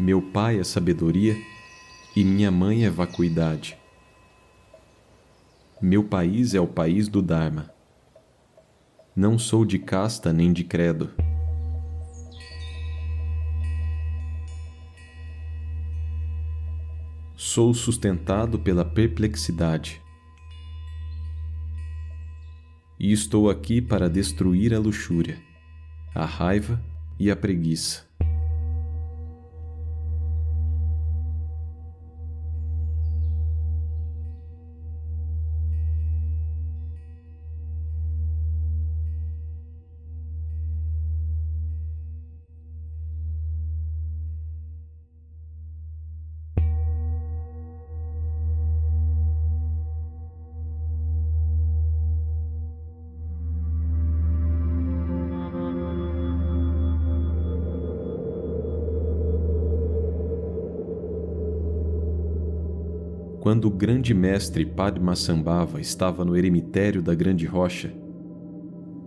Meu pai é sabedoria e minha mãe é vacuidade. Meu país é o país do Dharma. Não sou de casta nem de credo. Sou sustentado pela perplexidade. E estou aqui para destruir a luxúria, a raiva e a preguiça. Quando o grande mestre Padmasambhava estava no eremitério da Grande Rocha,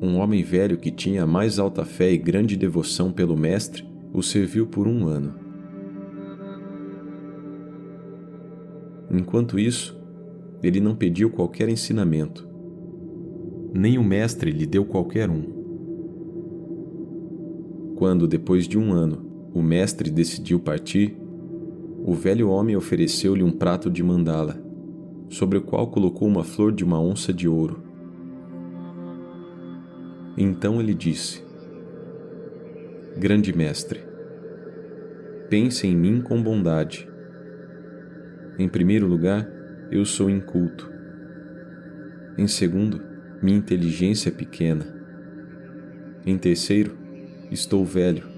um homem velho que tinha a mais alta fé e grande devoção pelo mestre o serviu por um ano. Enquanto isso, ele não pediu qualquer ensinamento. Nem o mestre lhe deu qualquer um. Quando, depois de um ano, o mestre decidiu partir, o velho homem ofereceu-lhe um prato de mandala, sobre o qual colocou uma flor de uma onça de ouro. Então ele disse: Grande mestre, pense em mim com bondade. Em primeiro lugar, eu sou inculto. Em segundo, minha inteligência é pequena. Em terceiro, estou velho.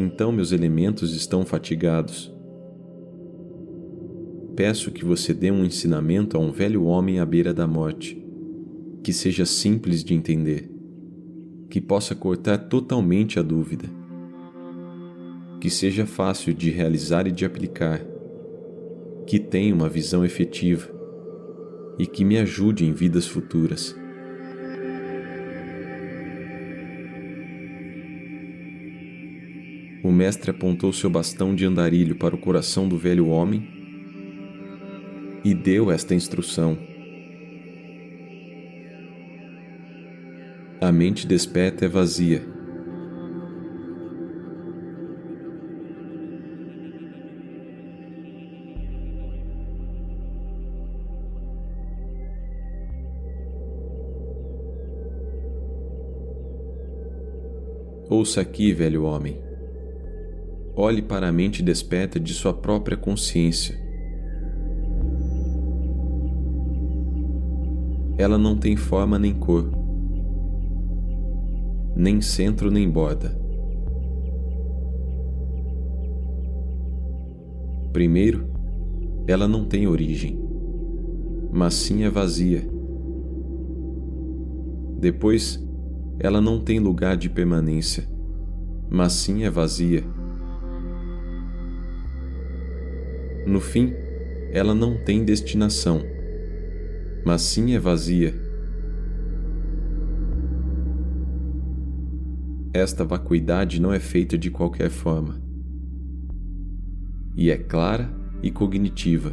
Então meus elementos estão fatigados. Peço que você dê um ensinamento a um velho homem à beira da morte, que seja simples de entender, que possa cortar totalmente a dúvida, que seja fácil de realizar e de aplicar, que tenha uma visão efetiva e que me ajude em vidas futuras. O mestre apontou seu bastão de andarilho para o coração do velho homem e deu esta instrução. A mente desperta é vazia. Ouça aqui, velho homem olhe para a mente desperta de sua própria consciência. Ela não tem forma nem cor, nem centro nem borda. Primeiro, ela não tem origem, mas sim é vazia. Depois, ela não tem lugar de permanência, mas sim é vazia. No fim, ela não tem destinação, mas sim é vazia. Esta vacuidade não é feita de qualquer forma, e é clara e cognitiva.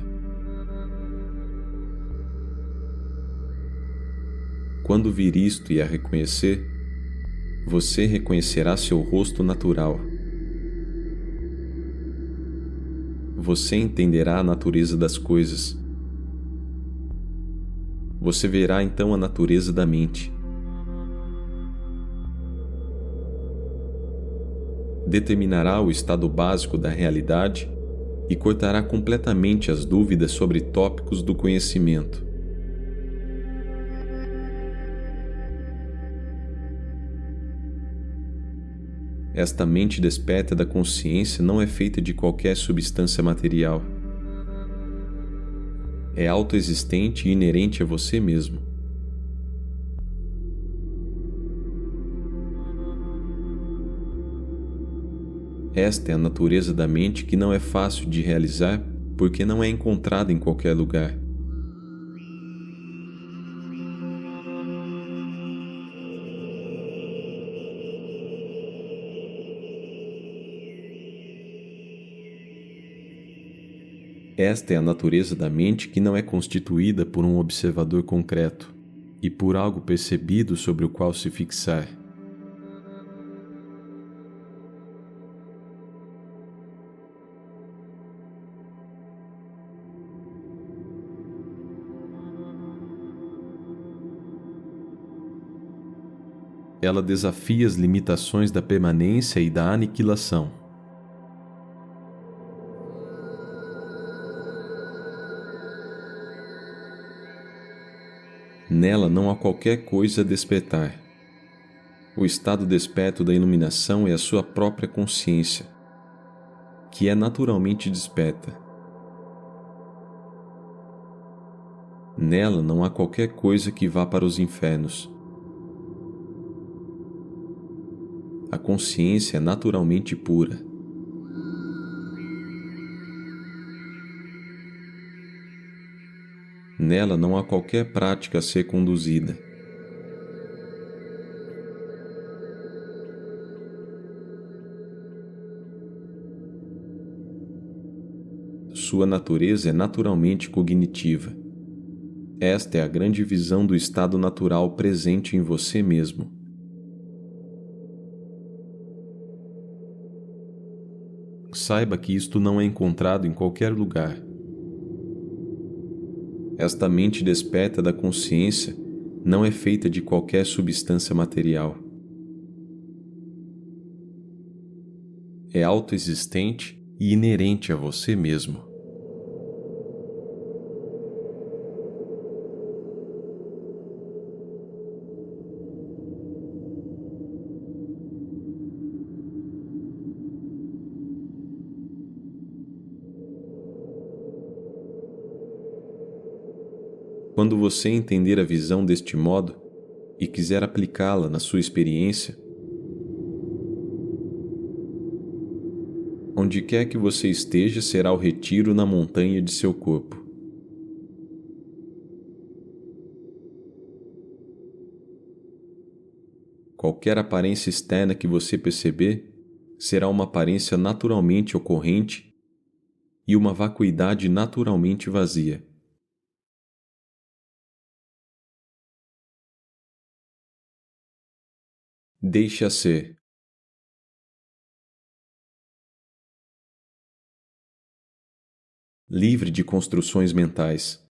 Quando vir isto e a reconhecer, você reconhecerá seu rosto natural. Você entenderá a natureza das coisas. Você verá então a natureza da mente. Determinará o estado básico da realidade e cortará completamente as dúvidas sobre tópicos do conhecimento. Esta mente desperta da consciência não é feita de qualquer substância material. É autoexistente e inerente a você mesmo. Esta é a natureza da mente que não é fácil de realizar porque não é encontrada em qualquer lugar. Esta é a natureza da mente que não é constituída por um observador concreto e por algo percebido sobre o qual se fixar. Ela desafia as limitações da permanência e da aniquilação. Nela não há qualquer coisa a despertar. O estado desperto da iluminação é a sua própria consciência, que é naturalmente desperta. Nela não há qualquer coisa que vá para os infernos. A consciência é naturalmente pura. Nela não há qualquer prática a ser conduzida. Sua natureza é naturalmente cognitiva. Esta é a grande visão do estado natural presente em você mesmo. Saiba que isto não é encontrado em qualquer lugar. Esta mente desperta da consciência não é feita de qualquer substância material. É autoexistente e inerente a você mesmo. Quando você entender a visão deste modo e quiser aplicá-la na sua experiência, onde quer que você esteja será o retiro na montanha de seu corpo. Qualquer aparência externa que você perceber será uma aparência naturalmente ocorrente e uma vacuidade naturalmente vazia. Deixa ser. Livre de construções mentais.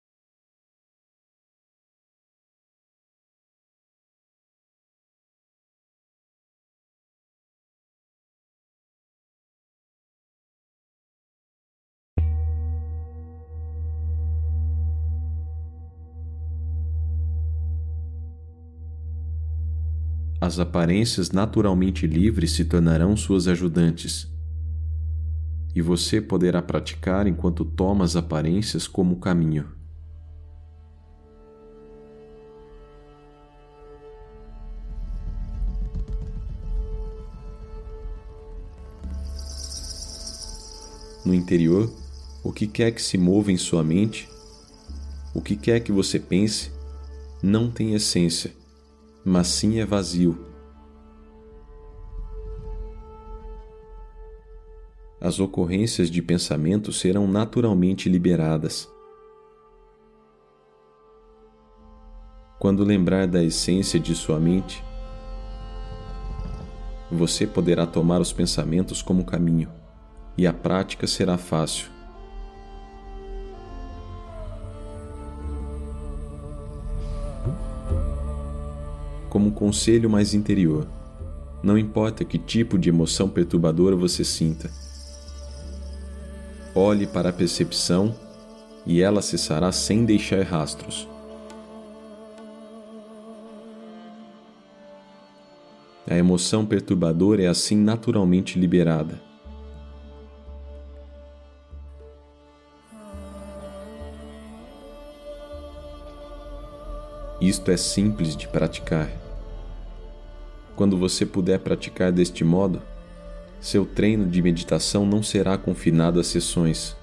As aparências naturalmente livres se tornarão suas ajudantes. E você poderá praticar enquanto toma as aparências como caminho. No interior, o que quer que se mova em sua mente, o que quer que você pense, não tem essência mas sim é vazio. As ocorrências de pensamento serão naturalmente liberadas. Quando lembrar da essência de sua mente, você poderá tomar os pensamentos como caminho, e a prática será fácil. Como um conselho mais interior. Não importa que tipo de emoção perturbadora você sinta. Olhe para a percepção e ela cessará sem deixar rastros. A emoção perturbadora é assim naturalmente liberada. Isto é simples de praticar. Quando você puder praticar deste modo, seu treino de meditação não será confinado a sessões.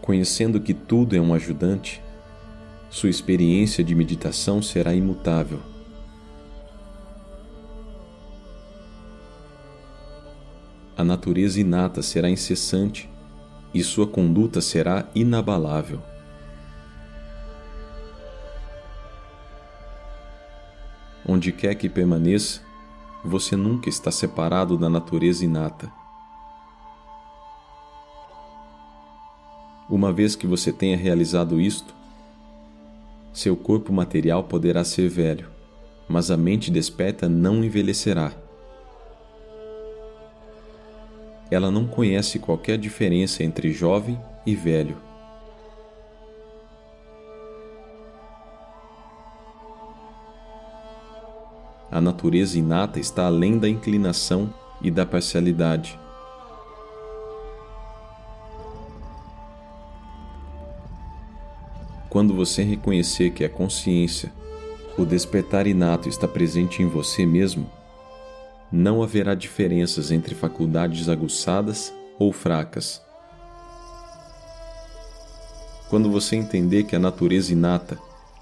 Conhecendo que tudo é um ajudante, sua experiência de meditação será imutável. a natureza inata será incessante e sua conduta será inabalável. Onde quer que permaneça, você nunca está separado da natureza inata. Uma vez que você tenha realizado isto, seu corpo material poderá ser velho, mas a mente desperta não envelhecerá. Ela não conhece qualquer diferença entre jovem e velho. A natureza inata está além da inclinação e da parcialidade. Quando você reconhecer que a consciência, o despertar inato está presente em você mesmo, não haverá diferenças entre faculdades aguçadas ou fracas. Quando você entender que a natureza inata,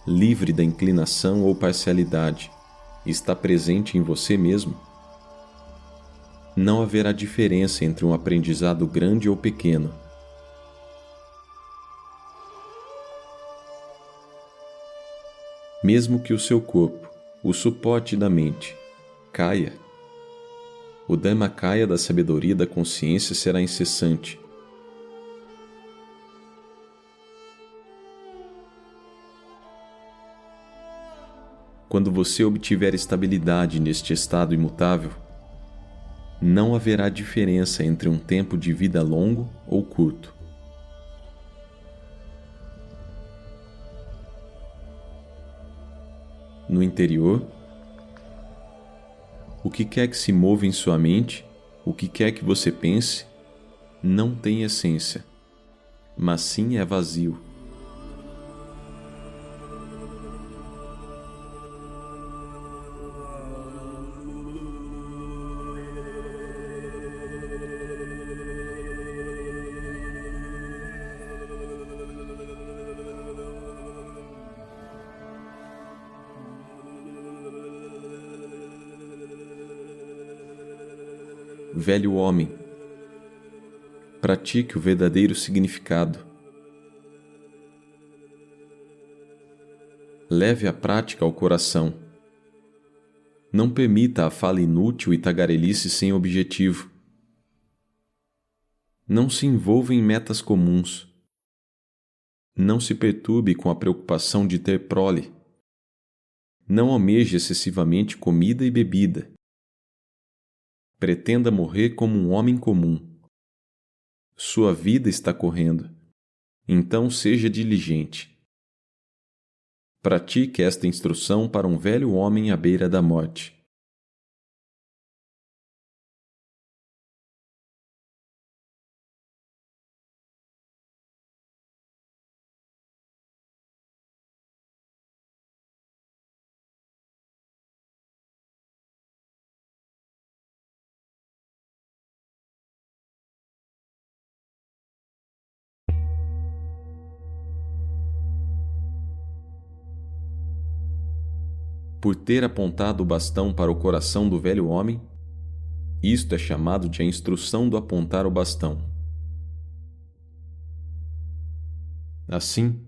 livre da inclinação ou parcialidade, está presente em você mesmo, não haverá diferença entre um aprendizado grande ou pequeno. Mesmo que o seu corpo, o suporte da mente, caia, o Dharmakaya da sabedoria e da consciência será incessante. Quando você obtiver estabilidade neste estado imutável, não haverá diferença entre um tempo de vida longo ou curto. No interior, o que quer que se mova em sua mente, o que quer que você pense, não tem essência, mas sim é vazio. Velho homem. Pratique o verdadeiro significado. Leve a prática ao coração. Não permita a fala inútil e tagarelice sem objetivo. Não se envolva em metas comuns. Não se perturbe com a preocupação de ter prole. Não almeje excessivamente comida e bebida pretenda morrer como um homem comum. Sua vida está correndo, então seja diligente. Pratique esta instrução para um velho homem à beira da morte. Por ter apontado o bastão para o coração do velho homem, isto é chamado de a instrução do apontar o bastão. Assim,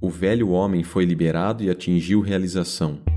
o velho homem foi liberado e atingiu realização.